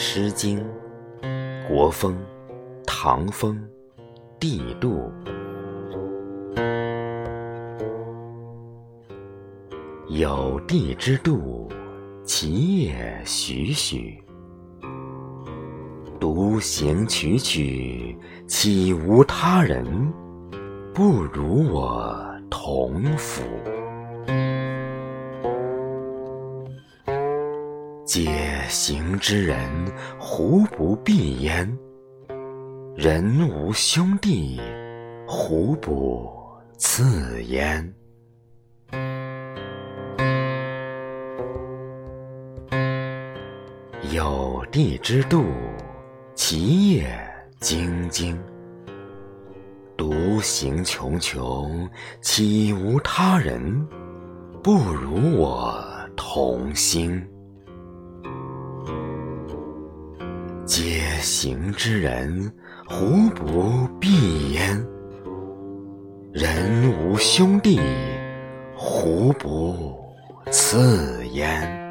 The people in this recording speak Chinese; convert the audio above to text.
诗经·国风·唐风·帝杜。有地之度，其也许许。独行曲曲，岂无他人？不如我同甫。嗟行之人，胡不避焉？人无兄弟，胡不次焉？有地之度，其也京京。独行穷穷，岂无他人？不如我同心。皆行之人，胡不避焉？人无兄弟，胡不次焉？